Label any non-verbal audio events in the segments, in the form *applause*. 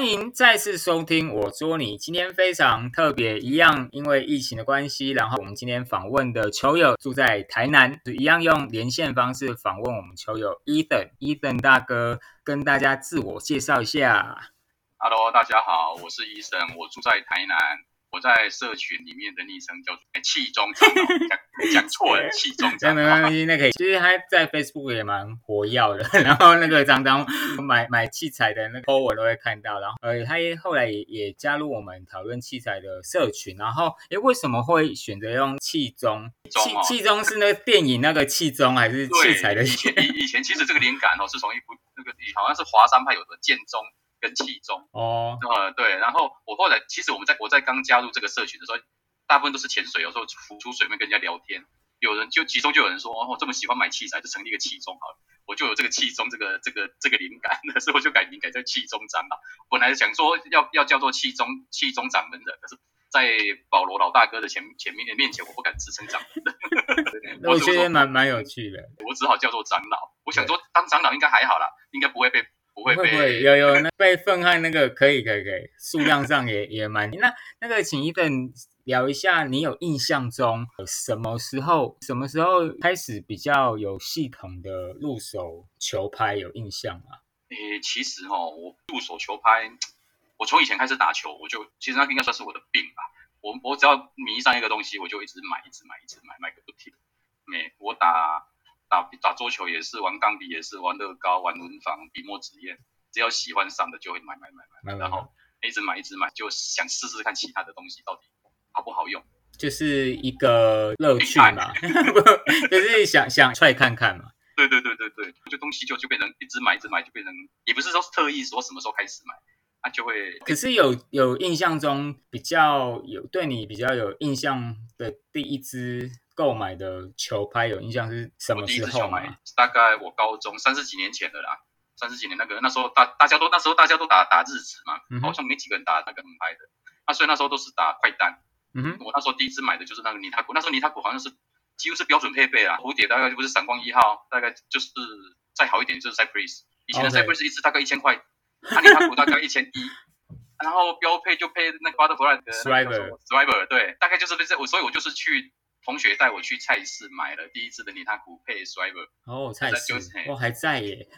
欢迎再次收听我捉你。今天非常特别，一样因为疫情的关系，然后我们今天访问的球友住在台南，一样用连线方式访问我们球友 Ethan。Ethan 大哥跟大家自我介绍一下。Hello，大家好，我是 Ethan，我住在台南。我在社群里面的昵称叫做“气中长老”，讲 *laughs* 讲错了，气中长老。没关系，那可以。其实他在 Facebook 也蛮活跃的，*laughs* 然后那个张张买买器材的那个文都会看到，然后呃，他也后来也也加入我们讨论器材的社群。然后，哎，为什么会选择用气中？气气中是那个电影那个气中，还是器材的？以前以前其实这个灵感哦，是从一部那个好像是华山派有的剑中。跟气中哦，呃对，然后我后来其实我们在我在刚加入这个社群的时候，大部分都是潜水，有时候浮出水面跟人家聊天，有人就其中就有人说，哦，这么喜欢买器材，就成立一个器中好了，我就有这个气中这个这个这个灵感，*laughs* 所以我就改名改叫气中掌了。本来想说要要叫做气中气中掌门的，可是，在保罗老大哥的前前面的面前，我不敢自称掌门的。*laughs* 我觉得蛮蛮有趣的，我只好叫做长老。我想说当长老应该还好啦，应该不会被。不会不会有有那被愤恨那个可以可以可以数量上也也蛮那那个请一份聊一下你有印象中什么时候什么时候开始比较有系统的入手球拍有印象吗？诶，其实哈我入手球拍，我从以前开始打球我就其实那应该算是我的病吧。我我只要迷上一个东西，我就一直买一直买一直买买个不停。没我打。打打桌球也是，玩钢笔也是，玩乐高、玩轮房、笔墨纸砚，只要喜欢上的就会买买买买，然后一直买一直买，就想试试看其他的东西到底好不好用，就是一个乐趣嘛，*laughs* 就是想想踹看看嘛。对对对对对，就东西就就变成一直买一直买，就变成也不是说特意说什么时候开始买，啊就会。可是有有印象中比较有对你比较有印象的第一支。购买的球拍有印象是什么时候买？大概我高中三十几年前的啦，三十几年那个那时候大大家都那时候大家都打打日子嘛，好像没几个人打那个横拍的，那所以那时候都是打快单。嗯哼，我那时候第一支买的就是那个尼塔古，那时候尼塔古好像是几乎是标准配备啊，蝴蝶大概就不是闪光一号，大概就是再好一点就是 Cypress，以前的 Cypress 一支大概一千块，那尼塔古大概一千一，然后标配就配那个 Butterfly 的 Driver，Driver 对，大概就是这我，所以我就是去。同学带我去菜市买了第一支的尼塔古配 Striver 哦，菜市哦还在耶，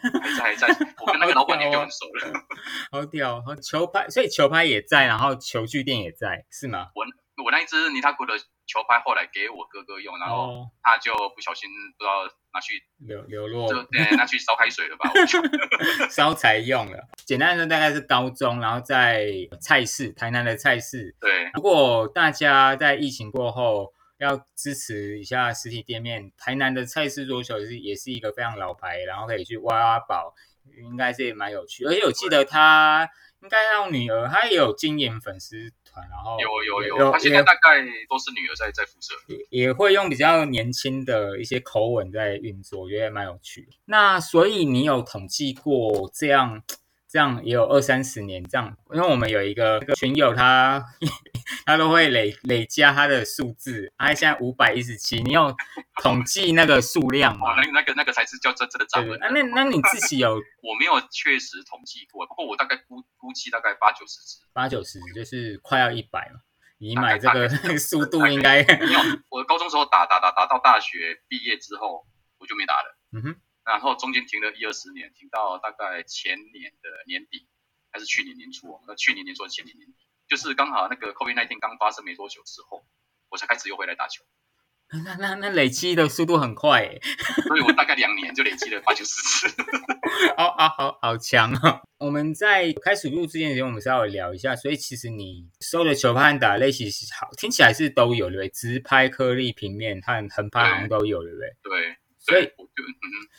还在还在，我跟那个老板娘就很熟了，*laughs* 好屌，球拍，所以球拍也在，然后球具店也在，是吗？我我那一支尼塔古的球拍后来给我哥哥用，然后他就不小心不知道拿去流流落，就拿去烧开水了吧，*laughs* 烧柴用了。简单的大概是高中，然后在菜市，台南的菜市。对，如果大家在疫情过后。要支持一下实体店面，台南的菜市桌球是也是一个非常老牌，然后可以去挖挖宝，应该是蛮有趣。而且我记得他应该让女儿，他也有经营粉丝团，然后有有有，他现在大概都是女儿在在辐射，也也会用比较年轻的一些口吻在运作，我觉得蛮有趣。那所以你有统计过这样？这样也有二三十年这样，因为我们有一个群友，他 *laughs* 他都会累累加他的数字，他现在五百一十七，你有统计那个数量吗？那那个那个才是叫真正的账本。那那那你自己有？*laughs* 我没有确实统计过，不过我大概估估计大概八九十只，八九十就是快要一百了。你买这个 *laughs* 速度应该没有。我高中时候打打打打到大学毕业之后，我就没打了。嗯哼。然后中间停了一二十年，停到大概前年的年底，还是去年年初？那去年年初，前年年底，就是刚好那个 COVID nineteen 刚发生没多久之后，我才开始又回来打球。那那那累积的速度很快诶，所以我大概两年就累积了八九十次。*laughs* 好好好好强啊！我们在开始录之前，我们稍微聊一下。所以其实你收的球拍打类型好，听起来是都有对不对？直拍、颗粒、平面和横拍好像都有对不对？对。所以，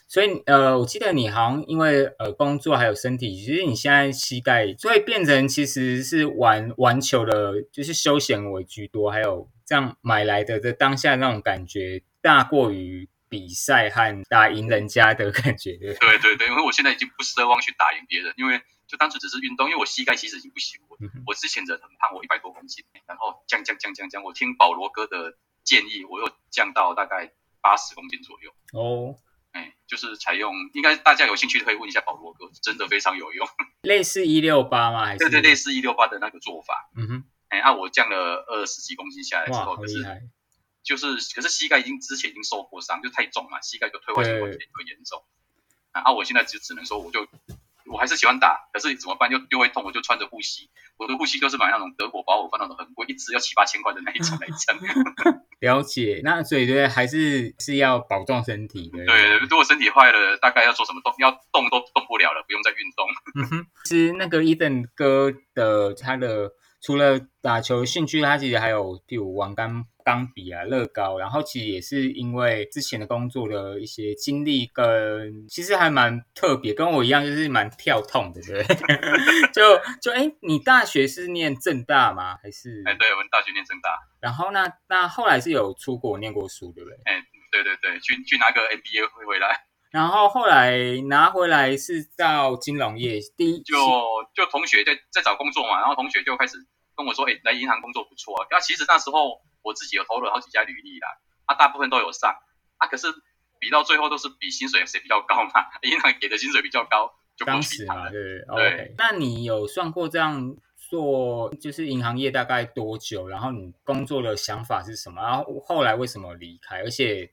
所以呃，我记得你好像因为呃工作还有身体，其实你现在膝盖所以变成其实是玩玩球的，就是休闲为居多，还有这样买来的的当下那种感觉大过于比赛和打赢人家的感觉。*laughs* 对对对，因为我现在已经不奢望去打赢别人，因为就单纯只是运动，因为我膝盖其实已经不行。我我之前的很胖，我一百多公斤，然后降降降降降，我听保罗哥的建议，我又降到大概。八十公斤左右哦，哎，就是采用，应该大家有兴趣可以问一下保罗哥，真的非常有用。*laughs* 类似一六八吗？还是对对，类似一六八的那个做法。嗯哼，哎，啊，我降了二十几公斤下来之后，可是。就是可是膝盖已经之前已经受过伤，就太重嘛，膝盖就退化性关节炎严重。啊，我现在就只能说，我就我还是喜欢打，可是怎么办？又又会痛，我就穿着护膝。我的护膝都是买那种德国保护方那种很贵，一支要七八千块的那一种那一层。*laughs* 了解，那所以对，还是是要保重身体的。对，如果身体坏了，大概要做什么动？要动都动不了了，不用再运动。*laughs* 嗯哼，其实那个伊登哥的他的除了打球兴趣，他其实还有第五玩钢钢笔啊、乐高，然后其实也是因为之前的工作的一些经历，跟其实还蛮特别，跟我一样就是蛮跳痛的，对不对？*laughs* 就就哎，你大学是念正大吗？还是？哎，对，我们大学念正大。然后那那后来是有出国念过书，对不对？哎，对对对，去去拿个 MBA 会回来。然后后来拿回来是到金融业，第一就就同学在在找工作嘛，然后同学就开始跟我说，哎，来银行工作不错啊。那其实那时候。我自己有投了好几家履历啦，啊，大部分都有上，啊，可是比到最后都是比薪水谁比较高嘛，银行给的薪水比较高，就当时嘛，对对。那你有算过这样做，就是银行业大概多久？然后你工作的想法是什么？然后后来为什么离开？而且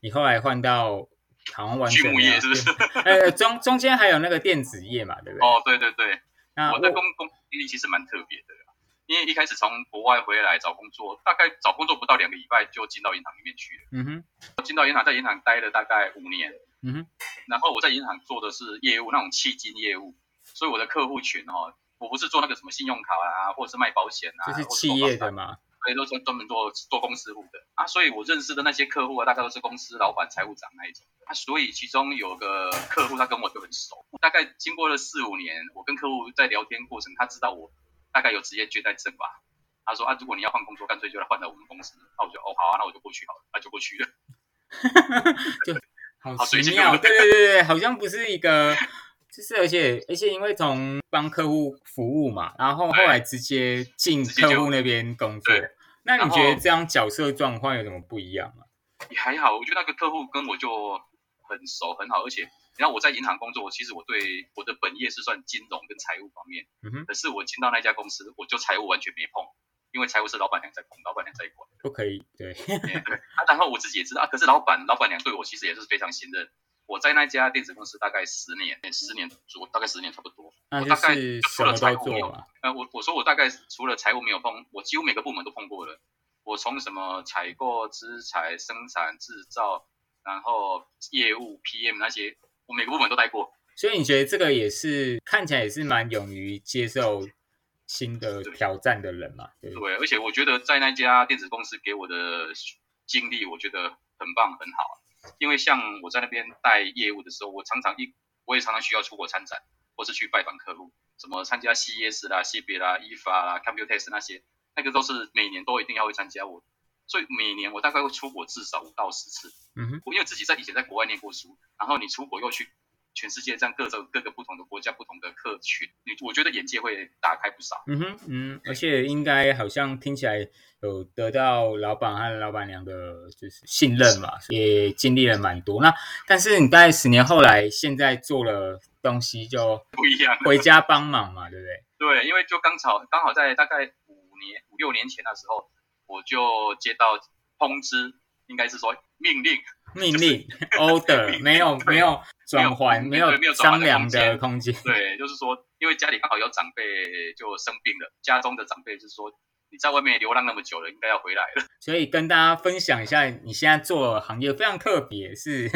你后来换到好像完全业是不是？呃，中中间还有那个电子业嘛，对不对？哦，对对对。那我的工工经历其实蛮特别的。因为一开始从国外回来找工作，大概找工作不到两个礼拜就进到银行里面去了。嗯哼，我进到银行，在银行待了大概五年。嗯哼，然后我在银行做的是业务，那种迄金业务，所以我的客户群哦，我不是做那个什么信用卡啊，或者是卖保险啊，就是企业的嘛，所以都是专门做做公司户的啊。所以我认识的那些客户啊，大概都是公司老板、财务长那一种啊。所以其中有个客户，他跟我就很熟，大概经过了四五年，我跟客户在聊天过程，他知道我。大概有职业倦怠症吧。他说啊，如果你要换工作，干脆就来换到我们公司。那我就哦好啊，那我就过去好了，那就过去了。*laughs* 就好奇妙，对对对对，好像不是一个，就是而且而且因为从帮客户服务嘛，然后后来直接进客户那边工作。那你觉得这样角色状况有什么不一样吗？也还好，我觉得那个客户跟我就很熟很好，而且。然后我在银行工作，其实我对我的本业是算金融跟财务方面。可是我进到那家公司，我就财务完全没碰，因为财务是老板娘在碰，老板娘在管。不可以，对。对。啊，然后我自己也知道啊，可是老板老板娘对我其实也是非常信任。我在那家电子公司大概十年，十年左，大概十年差不多。我大概除了财务没有，呃，我我说我大概除了财务没有碰，我几乎每个部门都碰过了。我从什么采购、资材、生产、制造，然后业务、PM 那些。我每个部门都待过，所以你觉得这个也是看起来也是蛮勇于接受新的挑战的人嘛？对，而且我觉得在那家电子公司给我的经历，我觉得很棒很好。因为像我在那边带业务的时候，我常常一我也常常需要出国参展，或是去拜访客户，什么参加 CES 啦、CB 啦、IFA 啦、Computex 那些，那个都是每年都一定要会参加。我所以每年我大概会出国至少五到十次。嗯哼，我因为自己在以前在国外念过书，然后你出国又去全世界这样各种各个不同的国家、不同的客群，你我觉得眼界会打开不少。嗯哼，嗯，而且应该好像听起来有得到老板和老板娘的就是信任嘛，也经历了蛮多。那但是你大概十年后来，现在做了东西就不一样，回家帮忙嘛，对不对？对，因为就刚好刚好在大概五年五六年前的时候，我就接到通知。应该是说命令，命令，*laughs* order，没有没有转换，没有没有商量的空间。对，就是说，因为家里刚好有长辈就生病了，家中的长辈就是说，你在外面流浪那么久了，应该要回来了。所以跟大家分享一下，你现在做行业非常特别，是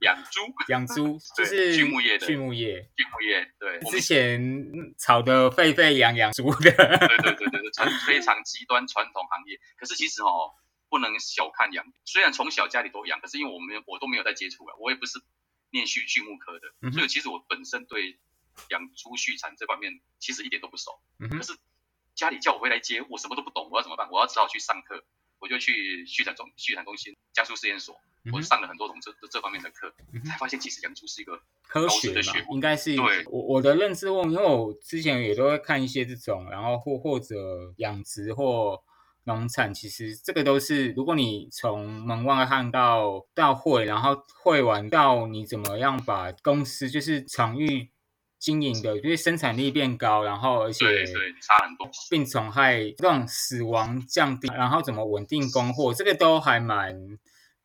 养猪，养猪 *laughs* 就是畜牧业的畜牧业，畜牧业。对，之前炒得沸沸扬扬猪的，对对对对对，传非常极端传统行业。可是其实哦。不能小看养，虽然从小家里都养，可是因为我们我都没有在接触啊，我也不是念畜畜牧科的，所以其实我本身对养猪畜产这方面其实一点都不熟。可是家里叫我回来接，我什么都不懂，我要怎么办？我要只好去上课，我就去畜产中畜产中心加速实验所，我上了很多种这这方面的课，才发现其实养猪是一个科学的学应该是对我我的认知问，因为我之前也都会看一些这种，然后或或者养殖或。农产，其实这个都是，如果你从门外看到到会，然后会完到你怎么样把公司就是场域经营的，因为生产力变高，然后而且对对差很多，病虫害这种死亡降低，然后怎么稳定供货，这个都还蛮，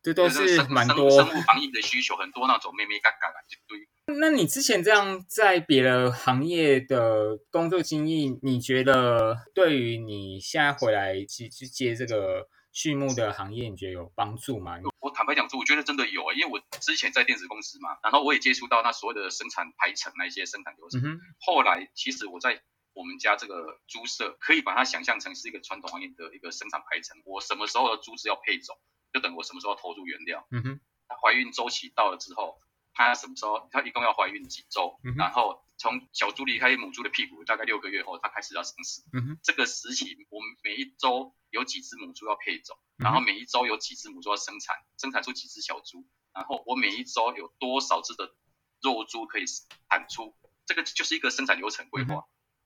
这都是蛮多生物防疫的需求，很多那种咩咩嘎嘎的一堆。*laughs* 那你之前这样在别的行业的工作经历，你觉得对于你现在回来去去接这个畜牧的行业，你觉得有帮助吗？我坦白讲说，我觉得真的有，因为我之前在电子公司嘛，然后我也接触到那所谓的生产排程那一些生产流程。后来其实我在我们家这个猪舍，可以把它想象成是一个传统行业的一个生产排程。我什么时候的猪只要配种，就等我什么时候投入原料。嗯哼，怀孕周期到了之后。它什么时候？它一共要怀孕几周？然后从小猪离开母猪的屁股，大概六个月后，它开始要生死。这个时期，我们每一周有几只母猪要配种，然后每一周有几只母猪要生产，生产出几只小猪，然后我每一周有多少只的肉猪可以产出，这个就是一个生产流程规划。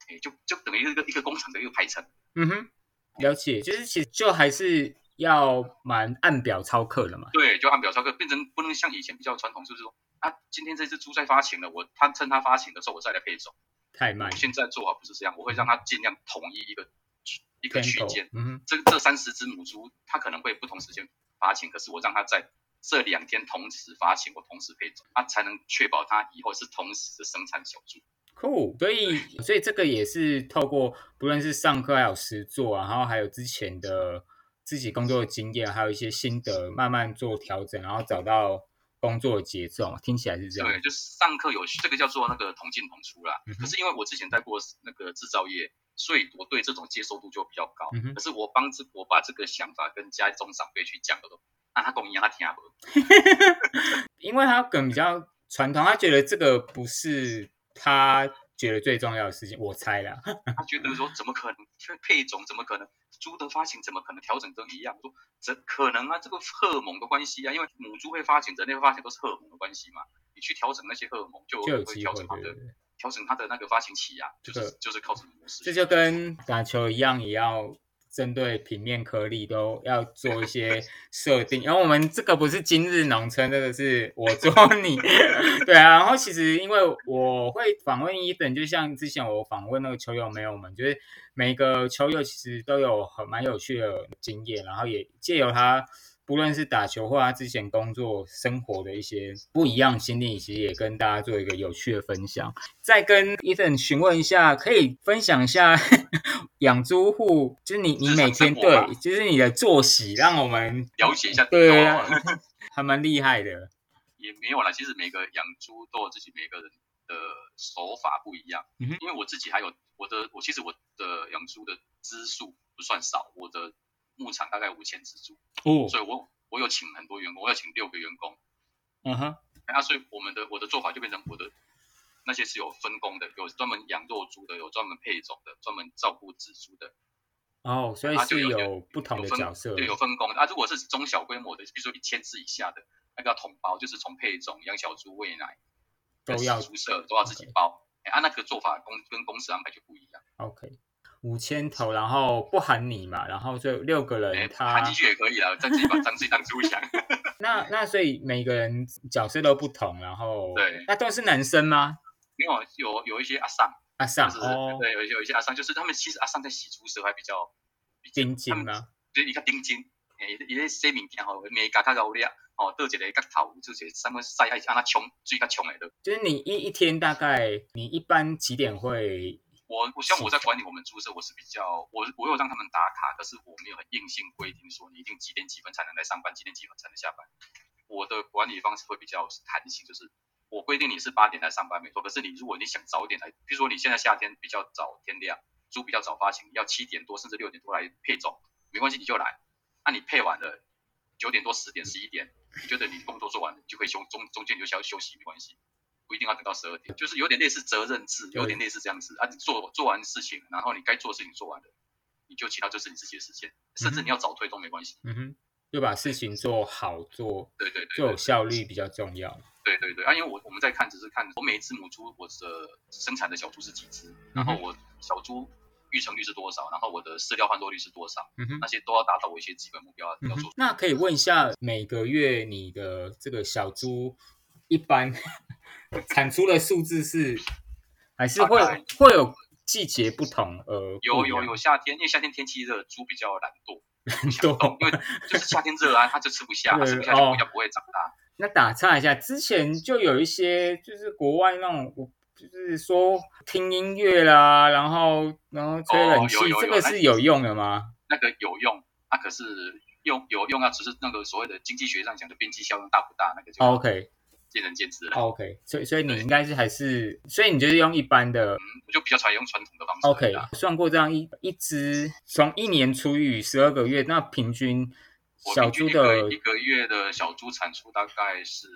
哎，就就等于一个一个工厂的一个排程。嗯哼，了解，就是其实就还是要蛮按表操课的嘛。对，就按表操课，变成不能像以前比较传统，就是说。啊，今天这只猪在发情了，我他趁它发情的时候，我再来配种。太慢。现在做法不是这样，我会让它尽量统一一个一个区间。嗯这这三十只母猪，它可能会不同时间发情，可是我让它在这两天同时发情，我同时配种，它才能确保它以后是同时的生产小猪。Cool。所以，所以这个也是透过不论是上课还有实做，啊然后还有之前的自己工作的经验，还有一些心得，慢慢做调整，然后找到。工作的节奏听起来是这样，对，就是上课有这个叫做那个同进同出啦。可是因为我之前在过那个制造业，所以我对这种接受度就比较高。可是我帮这我把这个想法跟家中长辈去讲了都，那他讲一样，他听不。*laughs* 因为他可能比较传统，他觉得这个不是他觉得最重要的事情。我猜啦，*laughs* 他觉得说怎么可能配种？怎么可能？猪的发情怎么可能调整都一样？说这可能啊，这个荷尔蒙的关系啊，因为母猪会发情，人类会发情都是荷尔蒙的关系嘛。你去调整那些荷尔蒙，就会调整它的调整它的那个发情期啊，就是就是靠什么模式。这就跟打球一样，也要。针对平面颗粒都要做一些 *laughs* 设定，然后我们这个不是今日农村，这个是我做你，*laughs* 对啊。然后其实因为我会访问伊本，就像之前我访问那个球友没有们，就是每个球友其实都有很蛮有趣的经验，然后也借由他。不论是打球或他之前工作生活的一些不一样经历，其实也跟大家做一个有趣的分享。再跟 Ethan 询问一下，可以分享一下 *laughs* 养猪户，就是你你每天对，就是你的作息，让我们了解一下。对啊，*laughs* 还蛮厉害的。*laughs* 也没有啦，其实每个养猪都有自己每个人的手法不一样。嗯因为我自己还有我的，我其实我的养猪的支数不算少，我的。牧场大概五千只猪，哦，所以我我有请很多员工，我要请六个员工，嗯哼，那所以我们的我的做法就变成我的那些是有分工的，有专门养肉猪的，有专门配种的，专门照顾仔猪的，哦，所以是有不同的角色，对，有分工的。啊，如果是中小规模的，比如说一千只以下的，那个要统包，就是从配种、养小猪、喂奶都要猪舍都要自己包，哎，啊那个做法公跟公司安排就不一样，OK。五千头，然后不含你嘛，然后就六个人，他含进去也可以啊，自己把自己当猪养。*laughs* 那那所以每个人角色都不同，然后对，那都是男生吗？没有，有有一些阿尚，阿尚哦，对，有有一些阿尚，就是他们其实阿尚在洗猪时候还比较丁金吗？对，一个丁金，诶，伊咧洗物件吼，面加较高咧，哦，倒一个角头，就是上面晒爱按它冲，最较冲诶都。就是你一一天大概你一般几点会？我我像我在管理我们宿舍，我是比较我我有让他们打卡，可是我没有很硬性规定说你一定几点几分才能来上班，几点几分才能下班。我的管理方式会比较弹性，就是我规定你是八点来上班没错，可是你如果你想早点来，比如说你现在夏天比较早天亮，猪比较早发情，要七点多甚至六点多来配种，没关系你就来。那你配完了九点多十点十一点，你觉得你工作做完了，你就可以休中中间就需要休息没关系。不一定要等到十二点，就是有点类似责任制，有点类似这样子啊。你做做完事情，然后你该做的事情做完了，你就其他就是你自己的时间，甚至你要早退都没关系。嗯哼，就把事情做好做，对对对，做有效率比较重要。对对对，啊，因为我我们在看，只是看我每一只母猪，我的生产的小猪是几只，然后我小猪育成率是多少，然后我的饲料换多率是多少，那些都要达到我一些基本目标要做。那可以问一下，每个月你的这个小猪一般 *laughs* 产出的数字是，还是会会有季节不同？呃，有有有夏天，因为夏天天气热，猪比较懒惰，*laughs* 懒惰，*laughs* 因为就是夏天热啊，它就吃不下，吃不下就比较不会长大。那打岔一下，之前就有一些就是国外那种，就是说听音乐啦，然后然后吹冷气，这个是有用的吗？那个有用，那可是用有用啊，只是那个所谓的经济学上讲的边际效用大不大？那个就 OK，见仁见智了。OK，所以所以你应该是还是，所以你就是用一般的，我就比较常用传统的方式。OK，算过这样一一只从一年除以十二个月，那平均。小猪的一个月的小猪产出大概是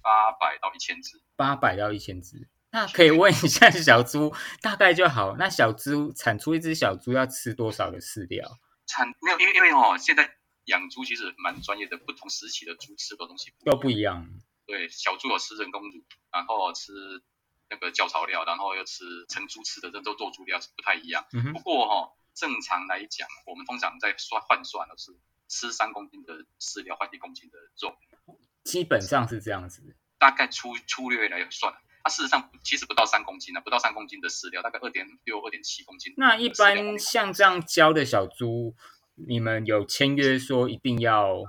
八百到一千只，八百到一千只。那可以问一下小猪大概就好。那小猪产出一只小猪要吃多少的饲料？产没有，因为因为哦，现在养猪其实蛮专业的，不同时期的猪吃的东西都不一样。对，小猪有吃人工乳，然后吃那个教槽料，然后又吃成猪吃的这种做猪料是不太一样。不过哈，正常来讲，我们通常在算换算的是。吃三公斤的饲料换一公斤的肉，基本上是这样子。大概粗粗略来算，它事实上其实不到三公斤呢，不到三公斤的饲料，大概二点六、二点七公斤。那一般像这样教的小猪，你们有签约说一定要？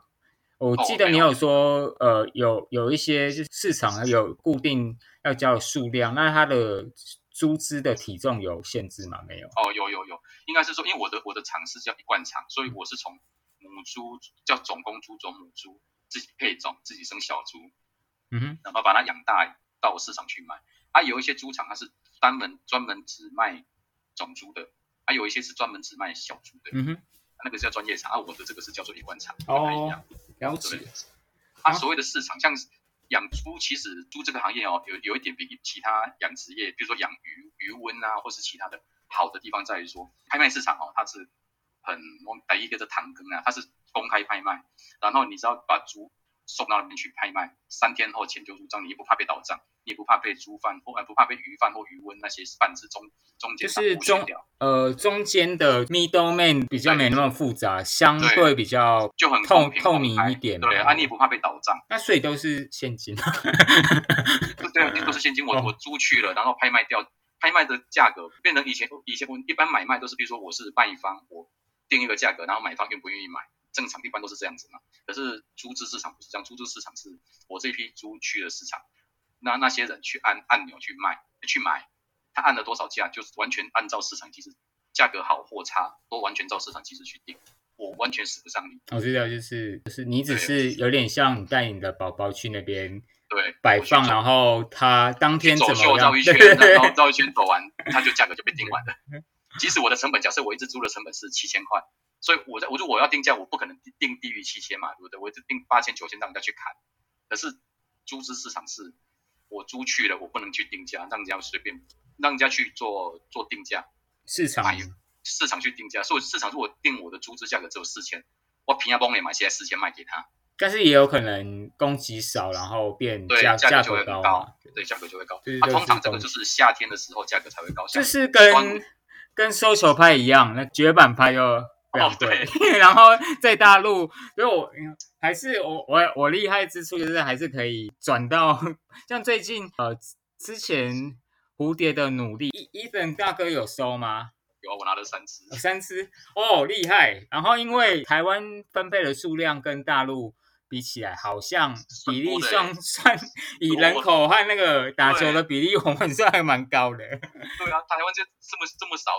我记得你有说，呃，有有一些市场有固定要交的数量，那它的猪只的体重有限制吗？没有。哦，有有有，应该是说，因为我的我的厂是叫一贯厂，所以我是从。母猪叫种公猪种母猪，自己配种，自己生小猪，嗯哼，然后把它养大到市场去卖。啊，有一些猪场它是专门专门只卖种猪的，啊有一些是专门只卖小猪的，嗯哼，那个叫专业场。啊，我的这个是叫做一贯场，不太一样。了解。啊，所谓的市场，像养猪，其实猪这个行业哦，有有一点比其他养殖业，比如说养鱼、鱼温啊，或是其他的好的地方在于说，拍卖市场哦，它是。很，我们第一个是唐耕啊，它是公开拍卖，然后你只要把猪送到那边去拍卖，三天后钱就入账，你也不怕被倒账，你也不怕被猪贩或呃不怕被鱼贩或鱼瘟那些贩子中中间就是中呃中间的 middle man 比较没那么复杂，相对比较就很透透明一点，对，啊你也不怕被倒账，那所以都是现金，*laughs* 对，都是现金，我我租去了，然后拍卖掉，拍卖的价格变成以前以前我一般买卖都是，比如说我是卖方我。定一个价格，然后买方愿不愿意买，正常一般都是这样子嘛。可是猪只市场不是这样，猪只市场是我这批猪去了市场，那那些人去按按钮去卖去买，他按了多少价，就是完全按照市场机制，价格好或差都完全照市场机制去定，我完全使不上力。我知道，就是就是你只是有点像带你的宝宝去那边对摆放，然后他当天走秀绕一 *laughs* 圈，然后绕一圈走完，他就价格就被定完了。*laughs* 即使我的成本，假设我一只猪的成本是七千块，所以我在我如果我要定价，我不可能定低于七千嘛，对不对？我一直定八千九千让人家去砍。可是租资市场是，我租去了，我不能去定价，让人家随便让人家去做做定价。市场市场去定价，所以市场如果定我的租资价格只有四千，我平价帮你买，现在四千卖给他。但是也有可能供给少，然后变价价格高，对价格就会高。啊，通常这个就是夏天的时候价格才会高，就是跟。跟收球拍一样，那绝版拍又非常对。*laughs* 然后在大陆，所以我还是我我我厉害之处就是还是可以转到像最近呃之前蝴蝶的努力，伊伊森大哥有收吗？有，我拿了三只，三只哦，厉害。然后因为台湾分配的数量跟大陆。比起来，好像比例算 *laughs* 算以人口和那个打球的比例，我们算还蛮高的。对啊，台湾就这么这么少，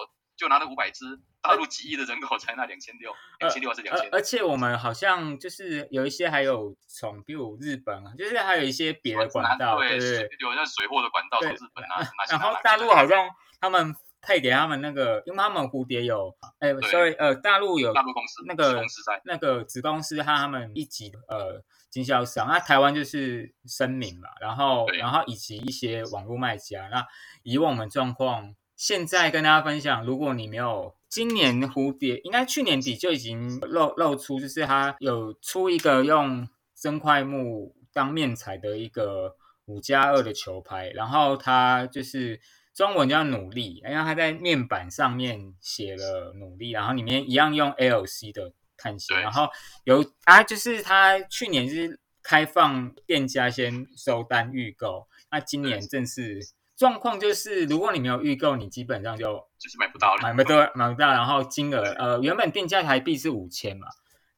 就拿了五百只，大陆几亿的人口才拿两千六，两千六还是两千？而且我们好像就是有一些还有从比如日本啊，就是还有一些别的管道，对对，有那水货的管道从日本啊，然后大陆好像他们。配给他们那个，因为他们蝴蝶有，哎，sorry，呃，大陆有大陆公司那个公司在那个子公司和他们一级呃经销商，那台湾就是声明嘛，然后然后以及一些网络卖家，那以我们状况，现在跟大家分享，如果你没有今年蝴蝶，应该去年底就已经露露出，就是它有出一个用真块木当面材的一个五加二的球拍，然后它就是。中文叫努力，因为它在面板上面写了努力，然后里面一样用 LC 的碳纤，然后有啊，就是它去年是开放店家先收单预购，那今年正式状况就是，如果你没有预购，你基本上就就是买不到了，买不到，买不到。然后金额呃，原本定价台币是五千嘛，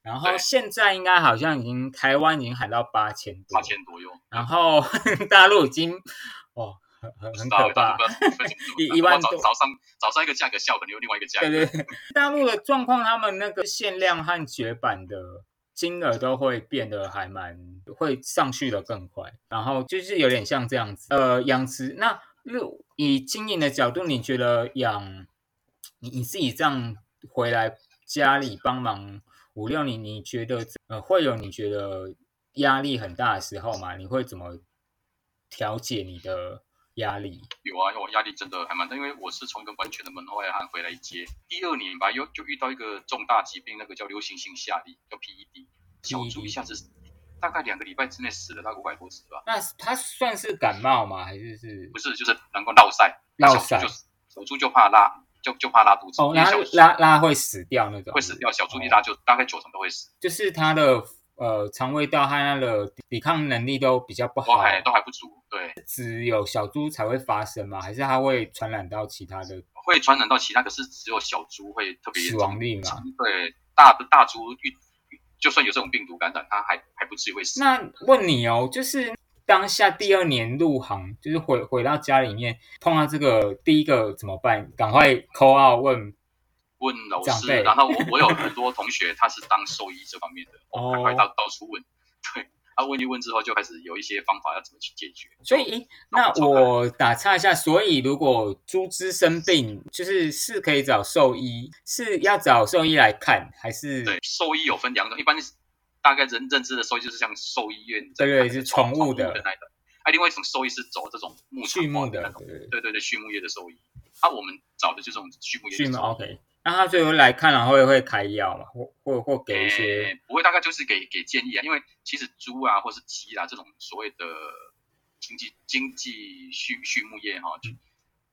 然后现在应该好像已经台湾已经喊到八千多，八千多哟。然后 *laughs* 大陆已经哦。很很可怕，*laughs* 一一万多。早上早上一个价格，下午可能有另外一个价格。对对，大陆的状况，他们那个限量和绝版的金额都会变得还蛮会上去的更快，然后就是有点像这样子。呃，养殖那以经营的角度，你觉得养你你自己这样回来家里帮忙五六年，你觉得呃会有你觉得压力很大的时候吗？你会怎么调节你的？压力有啊，我压力真的还蛮大，因为我是从一个完全的门外汉回来接，第二年吧，又就遇到一个重大疾病，那个叫流行性下痢，叫 PED，小猪一下子大概两个礼拜之内死了大概五百多只吧。那它算是感冒吗？还是是？不是，就是能够落塞，落塞，小猪就怕拉，就就怕拉肚子，哦，拉拉拉会死掉那种，会死掉，小猪一拉就大概九成都会死，就是它的。呃，肠胃道和它的抵抗能力都比较不好，都还都还不足。对，只有小猪才会发生吗？还是它会传染到其他的？会传染到其他，可是只有小猪会特别死亡率嘛？对，大的大猪，就算有这种病毒感染，它还还不至于会死。那问你哦，就是当下第二年入行，就是回回到家里面碰到这个第一个怎么办？赶快 call out 问。问老师，然后我我有很多同学，他是当兽医这方面的，*laughs* 赶快到到处问，*laughs* 对，他问一问之后，就开始有一些方法要怎么去解决。所以，那我打岔一下，所以如果猪只生病，就是是可以找兽医，是要找兽医来看，还是？对，兽医有分两种，一般大概人认知的兽医就是像兽医院，对对，是宠物的。那种，哎，另外一种兽医是走这种牧畜牧的，对对对，畜牧业的兽医，啊，我们找的就是这种畜牧业的兽医。那他最后来看了会会开药嘛，或或或给一些？不会，大概就是给给建议啊。因为其实猪啊，或是鸡啊这种所谓的经济经济畜畜牧业哈，就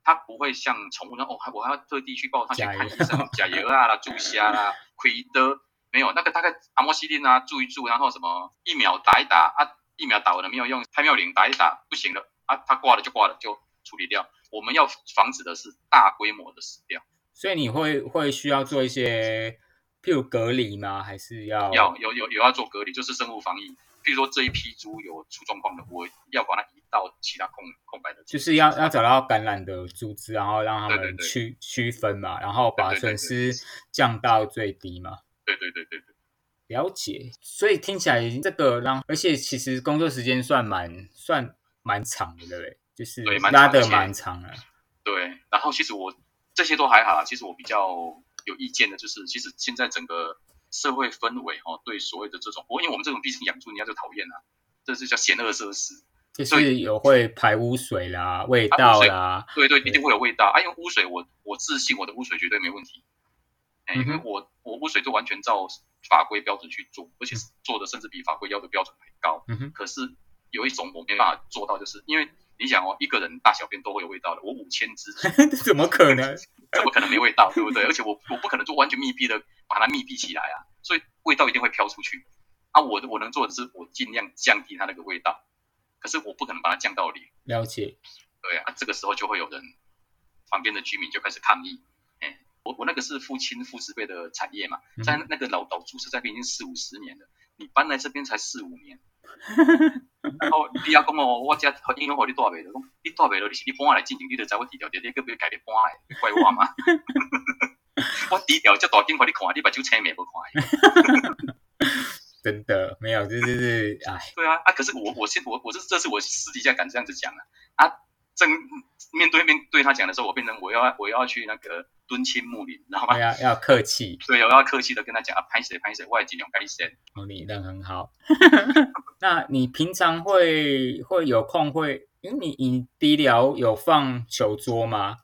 它不会像宠物那哦，我还要特地去报他去看医生，甲油啊啦，*laughs* 猪虾啦，亏的没有那个大概阿莫西林啊，注一注，然后什么疫苗打一打啊，疫苗打完了没有用，太妙灵打一打不行了啊，它挂了就挂了，就处理掉。我们要防止的是大规模的死掉。所以你会会需要做一些，譬如隔离吗？还是要要有有有要做隔离，就是生物防疫。譬如说这一批猪有出状况的，我要把它移到其他空空白的，就是要要找到感染的猪只，然后让他们区区分嘛，然后把损失降到最低嘛。对对对对对，了解。所以听起来这个让，而且其实工作时间算蛮算蛮长的，对不对？就是拉的蛮长的。对，然后其实我。这些都还好，其实我比较有意见的，就是其实现在整个社会氛围哦，对所谓的这种，我因为我们这种毕竟养猪，人家就讨厌啦，这是叫险恶设施，就是有会排污水啦、味道啦，对对，一定会有味道。啊，因为污水，我我自信我的污水绝对没问题，哎，因为我我污水就完全照法规标准去做，而且做的甚至比法规要的标准还高。嗯哼，可是有一种我没办法做到，就是因为。你想哦，一个人大小便都会有味道的，我五千只，*laughs* 怎么可能？怎么可能没味道，对不对？而且我我不可能做完全密闭的把它密闭起来啊，所以味道一定会飘出去。啊，我我能做的是我尽量降低它那个味道，可是我不可能把它降到零。了解。对啊，这个时候就会有人，旁边的居民就开始抗议。哎，我我那个是父亲父执辈的产业嘛，在那个老老猪舍在边已经四五十年了，你搬来这边才四五年。*laughs* 然后你阿讲哦，我只因为我你带袂到，讲你带袂到，你是你搬来进前，你就知我低调点，你个别改你搬来，怪 *laughs* 我吗？我低调这大金块你看，你把酒青没不看？真的没有，这就是哎。对啊，啊，可是我我现我我这这是我私底下敢这样子讲啊，啊。正面对面对他讲的时候，我变成我要我要去那个敦亲睦邻，知道吗？*laughs* 要要客气，对，我要客气的跟他讲啊，拍谁拍谁，外景两拍谁。哦，你人很好。那你平常会会有空会？因为你你低疗有放球桌吗？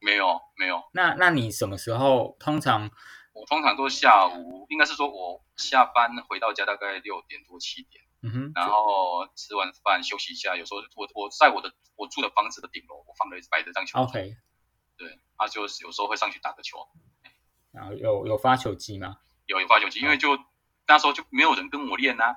没有没有。那那你什么时候通常？我通常都下午，应该是说我下班回到家大概六点多七点。嗯哼，然后吃完饭休息一下，有时候我我在我的我住的房子的顶楼，我放了摆着张球，OK，对，他就是有时候会上去打个球，然后有有发球机吗？有有发球机，因为就那时候就没有人跟我练呐，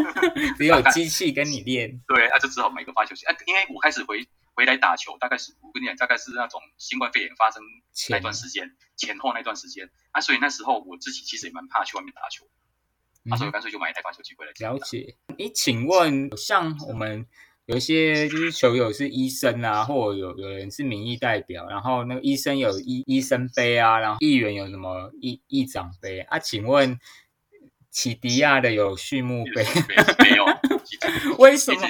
*laughs* 只有机器跟你练，对，那就只好买个发球机，哎，因为我开始回回来打球，大概是我跟你讲，大概是那种新冠肺炎发生那段时间前后那段时间，啊，所以那时候我自己其实也蛮怕去外面打球。那时候：“干脆就买一台发球机回来。”了解。你，请问，像我们有一些就是球友是医生啊，或有有人是民意代表，然后那个医生有医医生杯啊，然后议员有什么议议长杯啊？请问启迪亚的有畜牧杯没有？*laughs* *laughs* 为什么？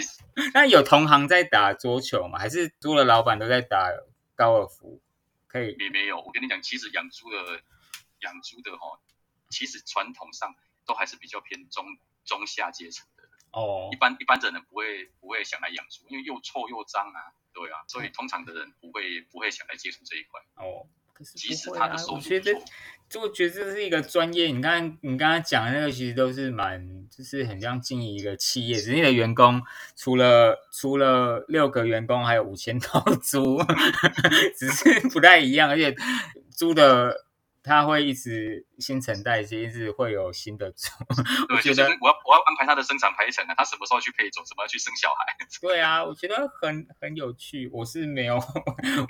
那有同行在打桌球吗？还是猪的老板都在打高尔夫？可以？也没有。我跟你讲，其实养猪的养猪的哈，其实传统上。都还是比较偏中中下阶层的哦，一般一般的人不会不会想来养猪，因为又臭又脏啊，对啊，所以通常的人不会不会想来接触这一块哦。可是即使他我觉得就觉得这是一个专业。你看你刚刚讲的那个，其实都是蛮就是很像经营一个企业，只是你的员工除了除了六个员工，还有五千 *laughs* 头猪，只是不太一样，而且猪的。他会一直新陈代谢，一直会有新的种。*laughs* 我觉得我要我要安排他的生产排程啊，他什么时候去配种，什么去生小孩。*laughs* 对啊，我觉得很很有趣。我是没有，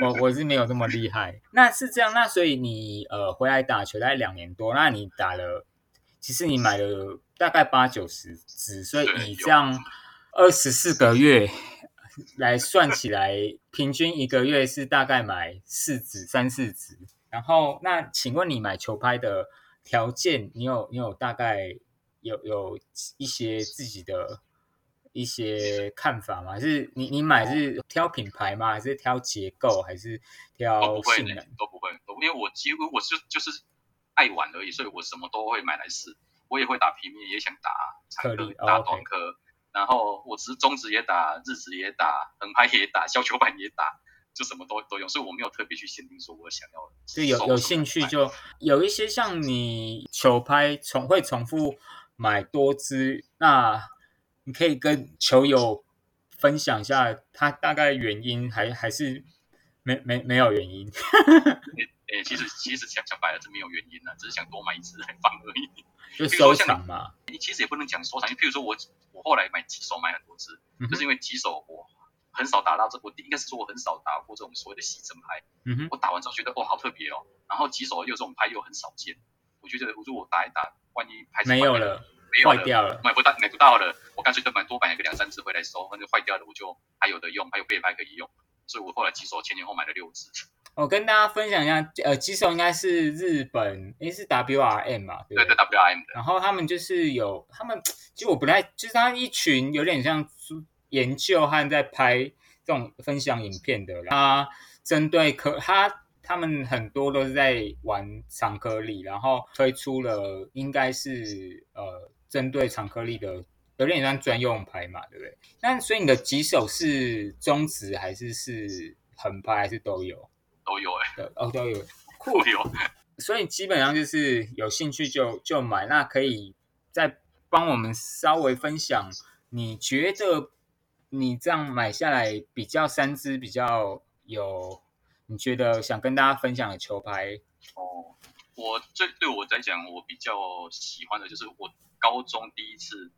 我我是没有这么厉害。那是这样，那所以你呃回来打球大概两年多，那你打了，其实你买了大概八九十只，所以以这样二十四个月来算起来，平均一个月是大概买四只三四只。然后，那请问你买球拍的条件，你有你有大概有有一些自己的一些看法吗？还是你你买是挑品牌吗？还是挑结构？还是挑性能？都不会，都因为我几乎我是就是爱玩而已，所以我什么都会买来试。我也会打平面，也想打长颗、打短颗。然后我只是中指也打，日指也打，横拍也打，削球板也打。就什么都都有，所以我没有特别去限定说我想要。就有有兴趣就有一些像你球拍重会重复买多支，那你可以跟球友分享一下他大概原因，还还是没没没有原因。*laughs* 诶，其实其实想想白了是没有原因的，只是想多买一支来放而已。*laughs* 就收藏嘛。你其实也不能讲收藏，譬如说我我后来买几手买很多支，就是因为几手我。很少打到这，我应该是说我很少打过这种所谓的洗针拍。嗯哼，我打完之后觉得哦好特别哦，然后几手又这种拍又很少见，我觉得我说我打一打，万一拍没有了，坏掉了，买不到买不到了，我干脆就买多买一个两三只回来收，反正坏掉了我就还有的用，还有备拍可以用，所以我后来几手前前后买了六只。我跟大家分享一下，呃，几手应该是日本，诶是 WRM 嘛，对对 WRM 的，然后他们就是有他们，其实我不太，就是他一群有点像。研究和在拍这种分享影片的，他针对颗他他们很多都是在玩长颗粒，然后推出了应该是呃针对长颗粒的有点像专用拍嘛，对不对？那所以你的几手是中指还是是横拍还是都有？都有哎，哦都有，酷有。所以基本上就是有兴趣就就买，那可以再帮我们稍微分享，你觉得？你这样买下来比较三支比较有，你觉得想跟大家分享的球拍哦，我最对我来讲，我比较喜欢的就是我高中第一次，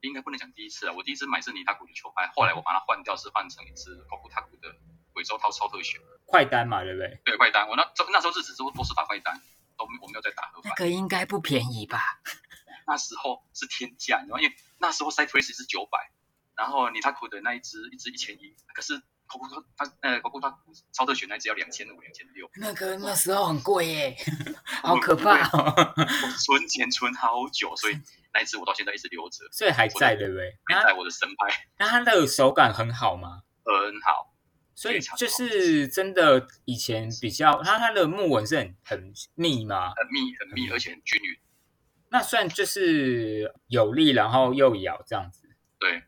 应该不能讲第一次啊，我第一次买是尼塔古的球拍，后来我把它换掉，是换成一支高古塔古的鬼州涛超特选快单嘛，对不对？对，快单，我那那时候日子都都是打快单，都我没有在打合那个应该不便宜吧？*laughs* 那时候是天价，你知道，因为那时候 Cypress 是九百。然后尼塔库的那一只一只一千一，可是可库他呃可库他超特选那只要两千五两千六，那个那时候很贵耶，*laughs* 好可怕哦！存钱存好久，所以那一只我到现在一直留着，所以还在对不对？还在我的身拍。那它的手感很好吗？很好，所以就是真的以前比较，它它的木纹是很很密嘛？很密很密，而且很均匀。那算就是有力，然后又咬这样子。对。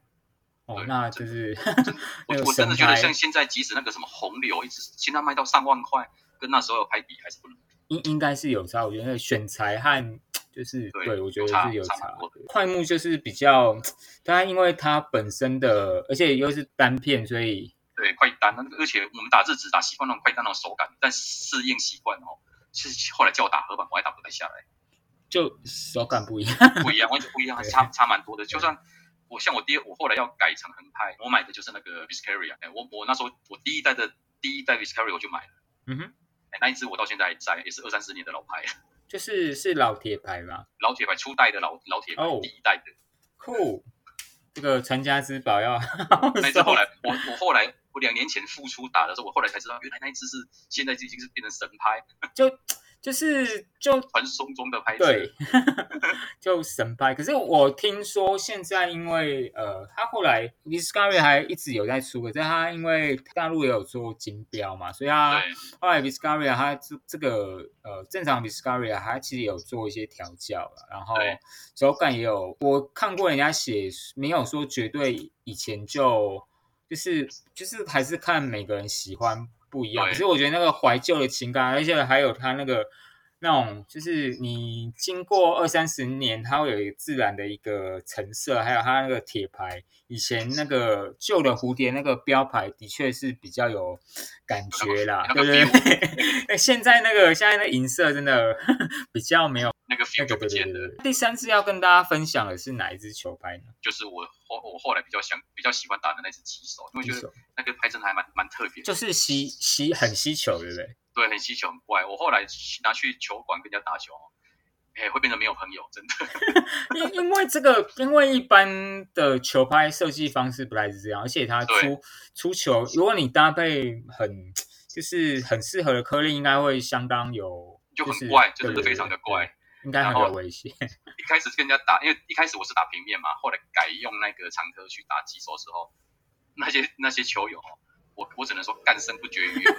哦，那就是 *laughs* 我我真的觉得像现在，即使那个什么红流一直现在卖到上万块，跟那时候拍比还是不能。应应该是有差，我觉得选材和就就是对对我觉得差是有差。快木就是比较，它因为它本身的，而且又是单片，所以对，快单，那而且我们打字只打习惯那种快单那种手感，但适应习惯哦，是后来叫我打合板，我还打不太下来，就手感不一样。不一样，完全不一样，*laughs* 对差差蛮多的。就算我像我爹我后来要改成横拍，我买的就是那个 Viscaria，哎，我我那时候我第一代的第一代 Viscaria 我就买了，嗯哼，哎，那一只我到现在还在，也是二三十年的老牌，*laughs* 就是是老铁牌嘛，老铁牌初代的老老铁牌，哦第一代的。酷。这个传家之宝要 *laughs* 那一只后来我我后来我两年前复出打的时候，我后来才知道，原来那一只是现在已经是变成神拍，就就是就传说中的拍子。对，*laughs* 就神拍。可是我听说现在因为呃，他后来 Discovery 还一直有在出，可是他因为大陆也有做金标嘛，所以他后来 Discovery 它这这个呃正常 Discovery 它其实有做一些调教了，然后手感也有，我看过人家写，没有说绝对以前就就是就是还是看每个人喜欢不一样。可是我觉得那个怀旧的情感，而且还有它那个那种，就是你经过二三十年，它会有一个自然的一个成色，还有它那个铁牌，以前那个旧的蝴蝶那个标牌，的确是比较有感觉啦，那个对不对？那 *laughs* 现在那个现在那银色真的 *laughs* 比较没有那个 feel 不见。第三次要跟大家分享的是哪一支球拍呢？就是我后我后来比较想比较喜欢打的那只棘手，因为觉得那个拍真的还蛮蛮特别，就是吸吸很吸球，对不对？对，很吸球很怪。我后来拿去球馆跟人家打球，哎，会变成没有朋友，真的。*laughs* 因因为这个，因为一般的球拍设计方式本来是这样，而且它出出球，如果你搭配很就是很适合的颗粒，应该会相当有，就很怪，是就真的非常的怪。，应该很有危险。*laughs* 一开始跟人家打，因为一开始我是打平面嘛，后来改用那个长科去打击手的时候，那些那些球友哦，我我只能说干声不绝于耳。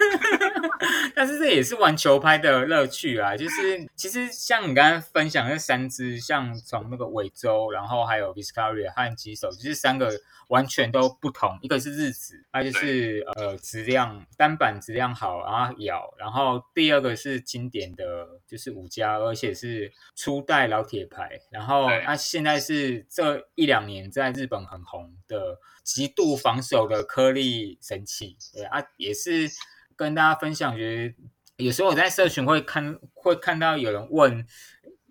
*laughs* 但是这也是玩球拍的乐趣啊，就是其实像你刚刚分享那三支，像从那个尾州，然后还有 Viscaria 和吉手，就是三个完全都不同，一个是日子，它就是呃质量单板质量好，然后咬，然后第二个是经典的就是五加，而且是初代老铁牌，然后对。它、现在是这一两年在日本很红的极度防守的颗粒神器，对啊，也是跟大家分享，觉得有时候我在社群会看会看到有人问。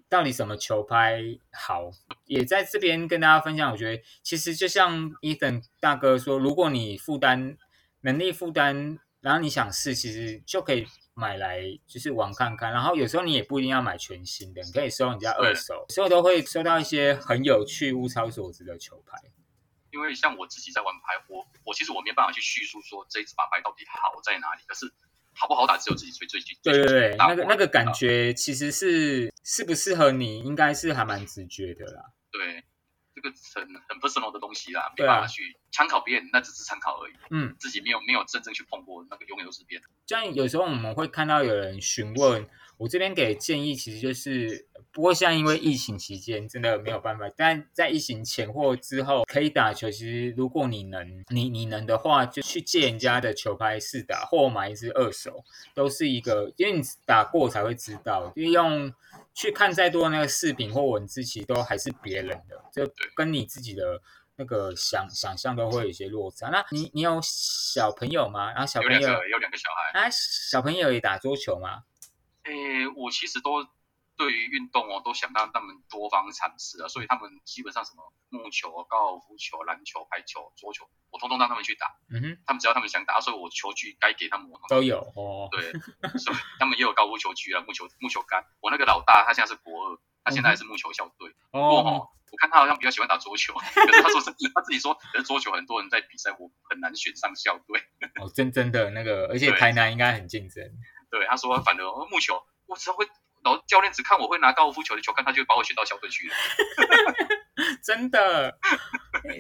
到底什么球拍好？也在这边跟大家分享。我觉得其实就像 Ethan 大哥说，如果你负担能力负担，然后你想试，其实就可以买来就是玩看看。然后有时候你也不一定要买全新的，你可以收人家二手，有时候都会收到一些很有趣、物超所值的球拍。因为像我自己在玩牌，我我其实我没办法去叙述说这一支把牌到底好在哪里，可是好不好打只有自己最最最对对对，那个那个感觉。其实是适不适合你，应该是还蛮直觉的啦。对，这个很很 personal 的东西啦，没办法去参考别人，那只是参考而已，嗯，自己没有没有真正去碰过，那个永远都是别人。像有时候我们会看到有人询问，我这边给建议，其实就是，不过现在因为疫情期间真的没有办法，但在疫情前或之后可以打球。其实如果你能，你你能的话，就去借人家的球拍试打，或买一支二手，都是一个，因为你打过才会知道，因为用去看再多的那个视频或文字，其实都还是别人的，就跟你自己的。那个想想象都会有一些落差。那你你有小朋友吗？然后小朋友有两个小孩，啊，小朋友也打桌球吗？诶，我其实都对于运动哦，都想让他们多方尝试啊，所以他们基本上什么木球、高尔夫球、篮球、排球、桌球，我通通让他们去打。嗯哼，他们只要他们想打，所以我球具该给他们都有哦。*laughs* 对，所以他们也有高尔夫球具啊，木球木球杆。我那个老大他现在是国二，他现在还是木球校队。不过哦，哦，我看他好像比较喜欢打桌球，可是他说是他自己说，可是桌球很多人在比赛，我很难选上校队。哦，真真的那个，而且台南应该很竞争。对，他说反正哦木球，我只会，然后教练只看我会拿高尔夫球的球杆，他就把我选到小队去了。*laughs* 真的，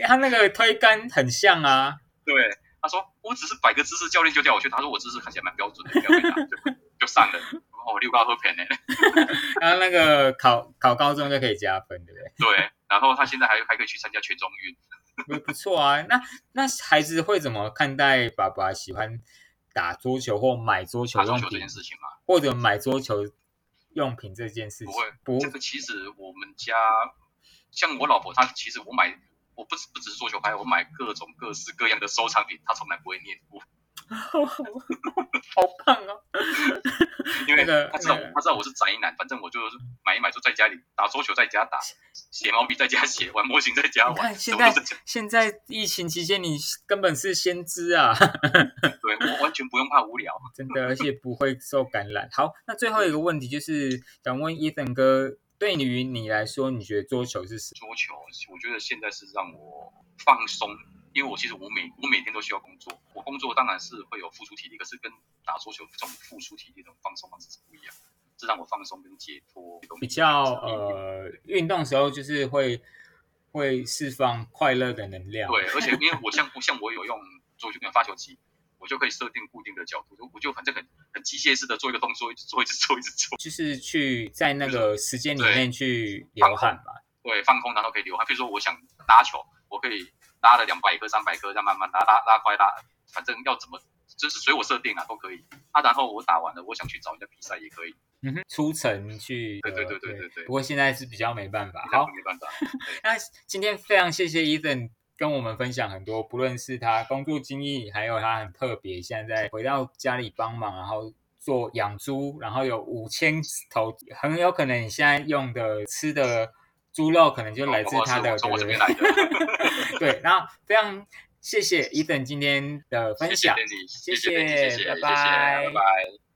他那个推杆很像啊。对，他说我只是摆个姿势，教练就叫我去。他说我姿势看起来蛮标准的，就就上了。哦，六高喝片呢。*laughs* 然后那个考考高中就可以加分，对不对？对，然后他现在还还可以去参加全中运。不不错啊。那那孩子会怎么看待爸爸喜欢打桌球或买桌球打桌球这件事情嘛，或者买桌球用品这件事情。不会，不，这个其实我们家像我老婆，她其实我买，我不不只是桌球拍，我买各种各式各样的收藏品，她从来不会念过。好 *laughs* 好棒哦！*laughs* 因为他知道他知道我是宅男，反正我就买一买就在家里打桌球，在家打 *laughs* 写毛笔，在家写玩模型，在家玩。现在现在疫情期间，你根本是先知啊！对我完全不用怕无聊，真的，而且不会受感染。好，那最后一个问题就是想问 Ethan 哥，对于你来说，你觉得桌球是什么？桌球，我觉得现在是让我放松。因为我其实我每我每天都需要工作，我工作当然是会有付出体力，可是跟打桌球这种付出体力的放松方式是不一样，是让我放松跟解脱。比较呃，运动时候就是会会释放快乐的能量。对，而且因为 *laughs* 我像不像我有用桌球跟发球机，我就可以设定固定的角度，我就反正很很机械式的做一个动作，一直做一直做一直做，就是 *laughs* 去在那个时间里面去流汗吧。对，放空然后可以流汗。比如说我想打球，我可以。拉了两百颗、三百颗，再慢慢拉拉拉快拉，反正要怎么就是随我设定啊，都可以。啊，然后我打完了，我想去找人家比赛也可以。嗯哼，出城去。对对对对对对。不过现在是比较没办法。好，没办法。*laughs* 那今天非常谢谢 Ethan 跟我们分享很多，不论是他工作经历，还有他很特别，现在回到家里帮忙，然后做养猪，然后有五千头，很有可能你现在用的吃的。猪肉可能就来自他的从我这边来的，*laughs* 对，然后非常谢谢伊登今天的分享，谢谢，拜拜，拜拜。